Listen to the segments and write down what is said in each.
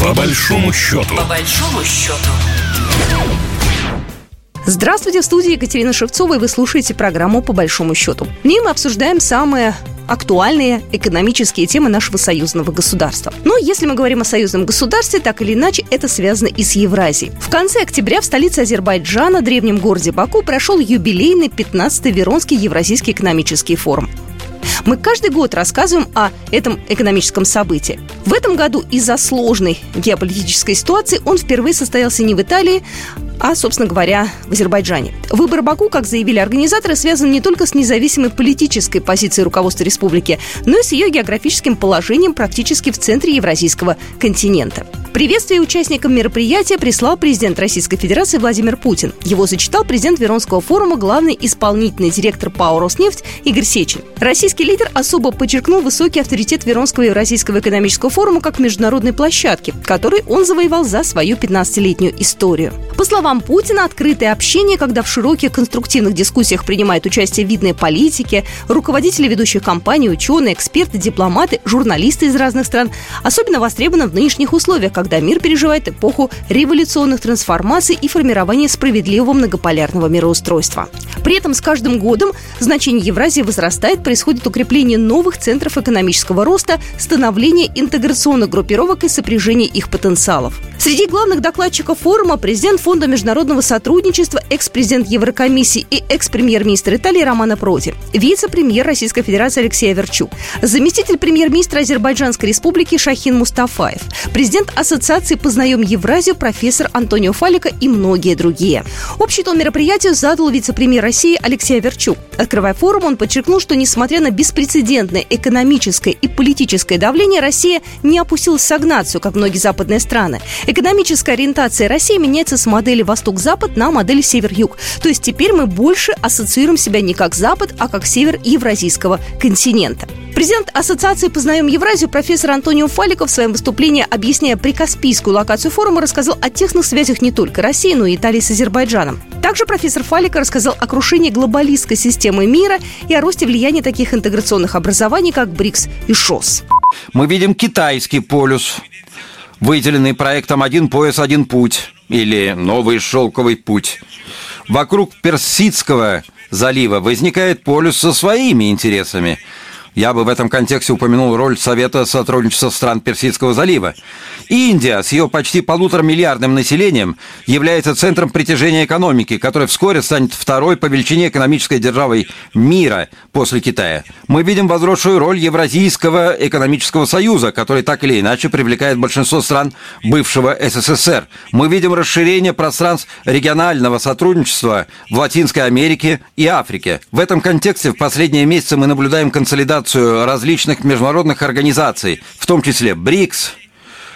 По большому счету. По большому счету. Здравствуйте, в студии Екатерина Шевцова, и вы слушаете программу «По большому счету». В ней мы обсуждаем самые актуальные экономические темы нашего союзного государства. Но если мы говорим о союзном государстве, так или иначе это связано и с Евразией. В конце октября в столице Азербайджана, древнем городе Баку, прошел юбилейный 15-й Веронский Евразийский экономический форум. Мы каждый год рассказываем о этом экономическом событии. В этом году из-за сложной геополитической ситуации он впервые состоялся не в Италии, а, собственно говоря, в Азербайджане. Выбор Баку, как заявили организаторы, связан не только с независимой политической позицией руководства республики, но и с ее географическим положением практически в центре Евразийского континента. Приветствие участникам мероприятия прислал президент Российской Федерации Владимир Путин. Его зачитал президент Веронского форума, главный исполнительный директор ПАО «Роснефть» Игорь Сечин. Российский лидер особо подчеркнул высокий авторитет Веронского Евразийского экономического форума как международной площадки, который он завоевал за свою 15-летнюю историю. По словам Путина, открытое общение, когда в широких конструктивных дискуссиях принимают участие видные политики, руководители ведущих компаний, ученые, эксперты, дипломаты, журналисты из разных стран, особенно востребовано в нынешних условиях, когда мир переживает эпоху революционных трансформаций и формирования справедливого многополярного мироустройства. При этом с каждым годом значение Евразии возрастает, происходит укрепление новых центров экономического роста, становление интеграционных группировок и сопряжение их потенциалов. Среди главных докладчиков форума президент Фонда международного сотрудничества, экс-президент Еврокомиссии и экс-премьер-министр Италии Романа Проди, вице-премьер Российской Федерации Алексей Аверчук, заместитель премьер-министра Азербайджанской республики Шахин Мустафаев, президент Ассоциации «Познаем Евразию» профессор Антонио Фалика и многие другие. Общий тон мероприятию задал вице-премьер России Алексей Аверчук. Открывая форум, он подчеркнул, что несмотря на беспрецедентное экономическое и политическое давление, Россия не опустилась в стагнацию, как многие западные страны. Экономическая ориентация России меняется с модели Восток-Запад на модель Север-Юг. То есть теперь мы больше ассоциируем себя не как Запад, а как север Евразийского континента. Президент Ассоциации «Познаем Евразию» профессор Антонио Фаликов в своем выступлении, объясняя прикаспийскую локацию форума, рассказал о тесных связях не только России, но и Италии с Азербайджаном. Также профессор Фалика рассказал о крушении глобалистской системы мира и о росте влияния таких интеграционных образований, как БРИКС и ШОС. Мы видим китайский полюс, выделенный проектом «Один пояс, один путь» или «Новый шелковый путь». Вокруг Персидского залива возникает полюс со своими интересами – я бы в этом контексте упомянул роль Совета сотрудничества стран Персидского залива. Индия с ее почти полутора миллиардным населением является центром притяжения экономики, которая вскоре станет второй по величине экономической державой мира после Китая. Мы видим возросшую роль Евразийского экономического союза, который так или иначе привлекает большинство стран бывшего СССР. Мы видим расширение пространств регионального сотрудничества в Латинской Америке и Африке. В этом контексте в последние месяцы мы наблюдаем консолидацию координацию различных международных организаций, в том числе БРИКС,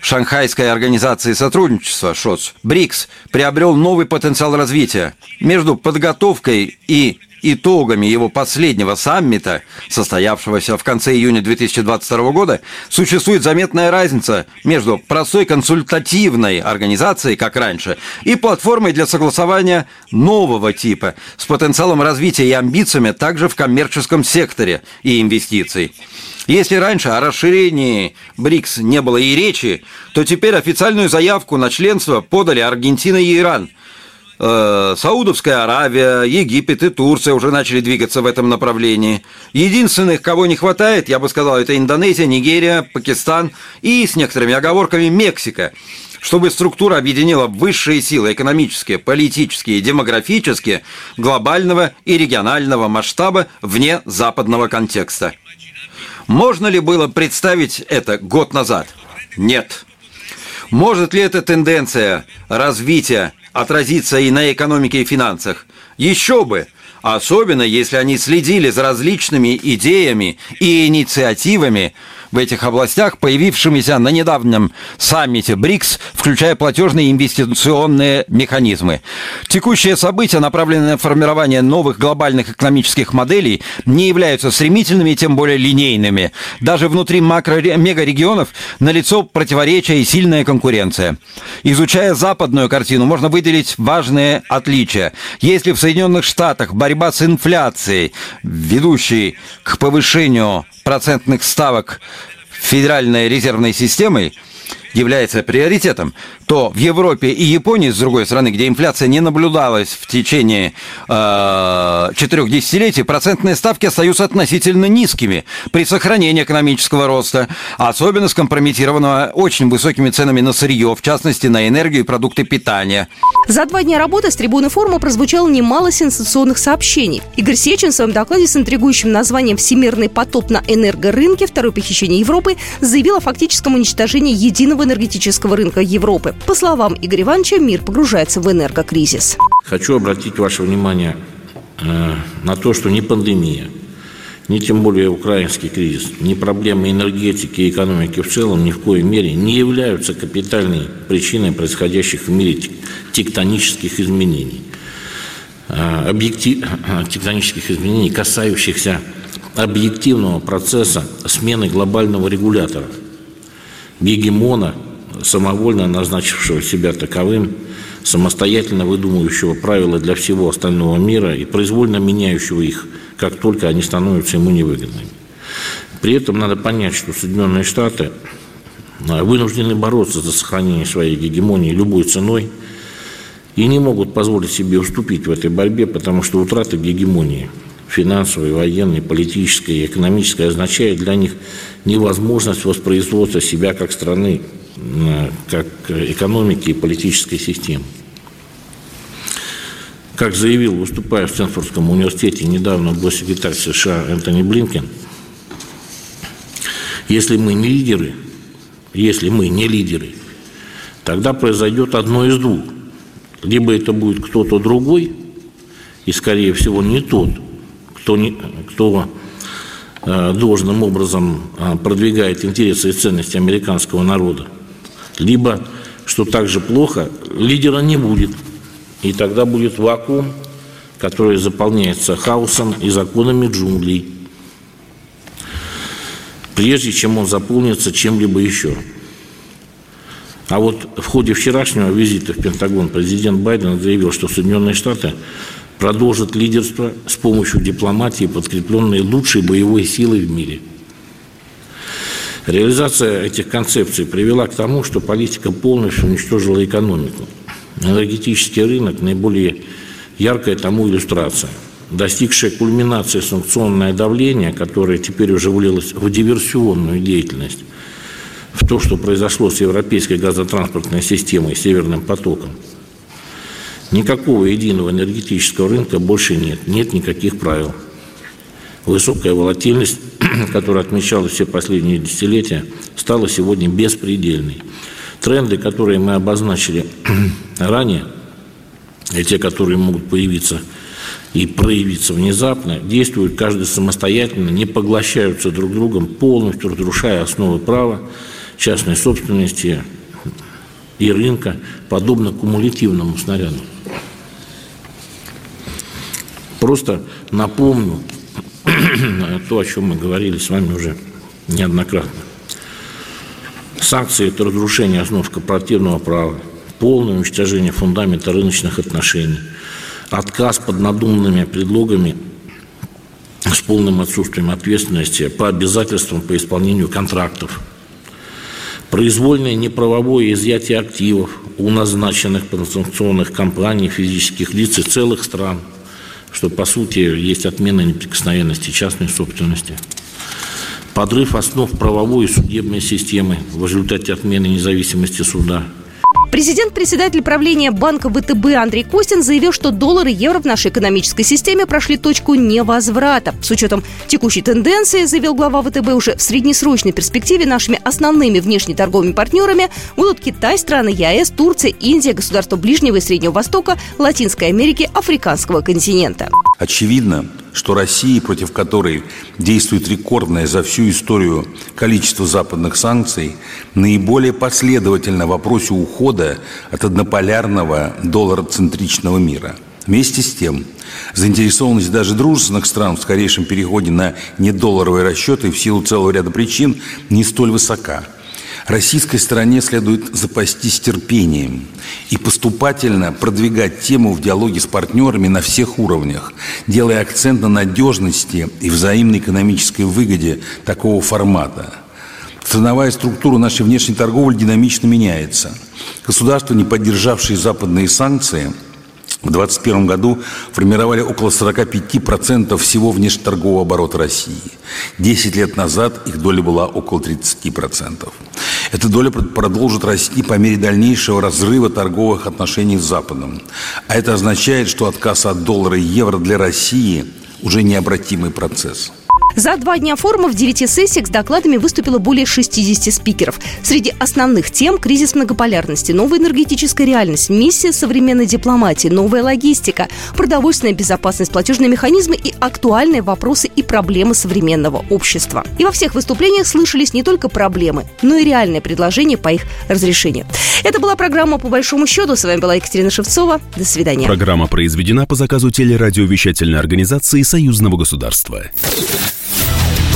Шанхайской организации сотрудничества ШОС, БРИКС, приобрел новый потенциал развития. Между подготовкой и итогами его последнего саммита, состоявшегося в конце июня 2022 года, существует заметная разница между простой консультативной организацией, как раньше, и платформой для согласования нового типа с потенциалом развития и амбициями также в коммерческом секторе и инвестиций. Если раньше о расширении БРИКС не было и речи, то теперь официальную заявку на членство подали Аргентина и Иран – Э, Саудовская Аравия, Египет и Турция уже начали двигаться в этом направлении. Единственных, кого не хватает, я бы сказал, это Индонезия, Нигерия, Пакистан и, с некоторыми оговорками, Мексика чтобы структура объединила высшие силы экономические, политические и демографические глобального и регионального масштаба вне западного контекста. Можно ли было представить это год назад? Нет. Может ли эта тенденция развития отразиться и на экономике и финансах. Еще бы! Особенно, если они следили за различными идеями и инициативами, в этих областях, появившимися на недавнем саммите БРИКС, включая платежные и инвестиционные механизмы. Текущие события, направленные на формирование новых глобальных экономических моделей, не являются стремительными, тем более линейными. Даже внутри макро-мегарегионов налицо противоречия и сильная конкуренция. Изучая западную картину, можно выделить важные отличия. Если в Соединенных Штатах борьба с инфляцией, ведущей к повышению процентных ставок Федеральной резервной системой является приоритетом, то в Европе и Японии, с другой стороны, где инфляция не наблюдалась в течение э, четырех десятилетий, процентные ставки остаются относительно низкими при сохранении экономического роста, особенно скомпрометированного очень высокими ценами на сырье, в частности, на энергию и продукты питания. За два дня работы с трибуны форума прозвучало немало сенсационных сообщений. Игорь Сечин в своем докладе с интригующим названием «Всемирный потоп на энергорынке. Второе похищение Европы» заявил о фактическом уничтожении единого энергетического рынка Европы. По словам Игоря Ивановича, мир погружается в энергокризис. Хочу обратить ваше внимание э, на то, что не пандемия, ни тем более украинский кризис, ни проблемы энергетики и экономики в целом ни в коей мере не являются капитальной причиной происходящих в мире тектонических изменений. Э, объектив, тектонических изменений, касающихся объективного процесса смены глобального регулятора, гегемона – самовольно назначившего себя таковым, самостоятельно выдумывающего правила для всего остального мира и произвольно меняющего их, как только они становятся ему невыгодными. При этом надо понять, что Соединенные Штаты вынуждены бороться за сохранение своей гегемонии любой ценой и не могут позволить себе уступить в этой борьбе, потому что утрата гегемонии финансовой, военной, политической и экономической означает для них невозможность воспроизводства себя как страны, как экономики и политической системы. Как заявил, выступая в Стэнфордском университете недавно госсекретарь США Энтони Блинкен, если мы не лидеры, если мы не лидеры, тогда произойдет одно из двух. Либо это будет кто-то другой, и, скорее всего, не тот, кто, не, кто э, должным образом э, продвигает интересы и ценности американского народа – либо, что также плохо, лидера не будет. И тогда будет вакуум, который заполняется хаосом и законами джунглей, прежде чем он заполнится чем-либо еще. А вот в ходе вчерашнего визита в Пентагон президент Байден заявил, что Соединенные Штаты продолжат лидерство с помощью дипломатии, подкрепленной лучшей боевой силой в мире – Реализация этих концепций привела к тому, что политика полностью уничтожила экономику. Энергетический рынок – наиболее яркая тому иллюстрация. Достигшее кульминации санкционное давление, которое теперь уже вылилось в диверсионную деятельность, в то, что произошло с европейской газотранспортной системой «Северным потоком», Никакого единого энергетического рынка больше нет, нет никаких правил. Высокая волатильность которая отмечалась все последние десятилетия, стала сегодня беспредельной. Тренды, которые мы обозначили ранее, и те, которые могут появиться и проявиться внезапно, действуют каждый самостоятельно, не поглощаются друг другом, полностью разрушая основы права, частной собственности и рынка, подобно кумулятивному снаряду. Просто напомню, то, о чем мы говорили с вами уже неоднократно. Санкции – это разрушение основ корпоративного права, полное уничтожение фундамента рыночных отношений, отказ под надуманными предлогами с полным отсутствием ответственности по обязательствам по исполнению контрактов, произвольное неправовое изъятие активов у назначенных санкционных компаний, физических лиц и целых стран – что по сути есть отмена неприкосновенности частной собственности. Подрыв основ правовой и судебной системы в результате отмены независимости суда – Президент-председатель правления банка ВТБ Андрей Костин заявил, что доллар и евро в нашей экономической системе прошли точку невозврата. С учетом текущей тенденции, заявил глава ВТБ, уже в среднесрочной перспективе нашими основными внешнеторговыми партнерами будут Китай, страны ЕАЭС, Турция, Индия, государства Ближнего и Среднего Востока, Латинской Америки, Африканского континента. Очевидно, что Россия, против которой действует рекордное за всю историю количество западных санкций, наиболее последовательно в вопросе ухода от однополярного доллароцентричного мира. Вместе с тем, заинтересованность даже дружественных стран в скорейшем переходе на недолларовые расчеты в силу целого ряда причин не столь высока – Российской стороне следует запастись терпением и поступательно продвигать тему в диалоге с партнерами на всех уровнях, делая акцент на надежности и взаимной экономической выгоде такого формата – Ценовая структура нашей внешней торговли динамично меняется. Государства, не поддержавшие западные санкции – в 2021 году формировали около 45% всего внешнеторгового оборота России. Десять лет назад их доля была около 30%. Эта доля продолжит расти по мере дальнейшего разрыва торговых отношений с Западом. А это означает, что отказ от доллара и евро для России уже необратимый процесс. За два дня форума в девяти сессиях с докладами выступило более 60 спикеров. Среди основных тем – кризис многополярности, новая энергетическая реальность, миссия современной дипломатии, новая логистика, продовольственная безопасность, платежные механизмы и актуальные вопросы и проблемы современного общества. И во всех выступлениях слышались не только проблемы, но и реальные предложения по их разрешению. Это была программа «По большому счету». С вами была Екатерина Шевцова. До свидания. Программа произведена по заказу телерадиовещательной организации Союзного государства.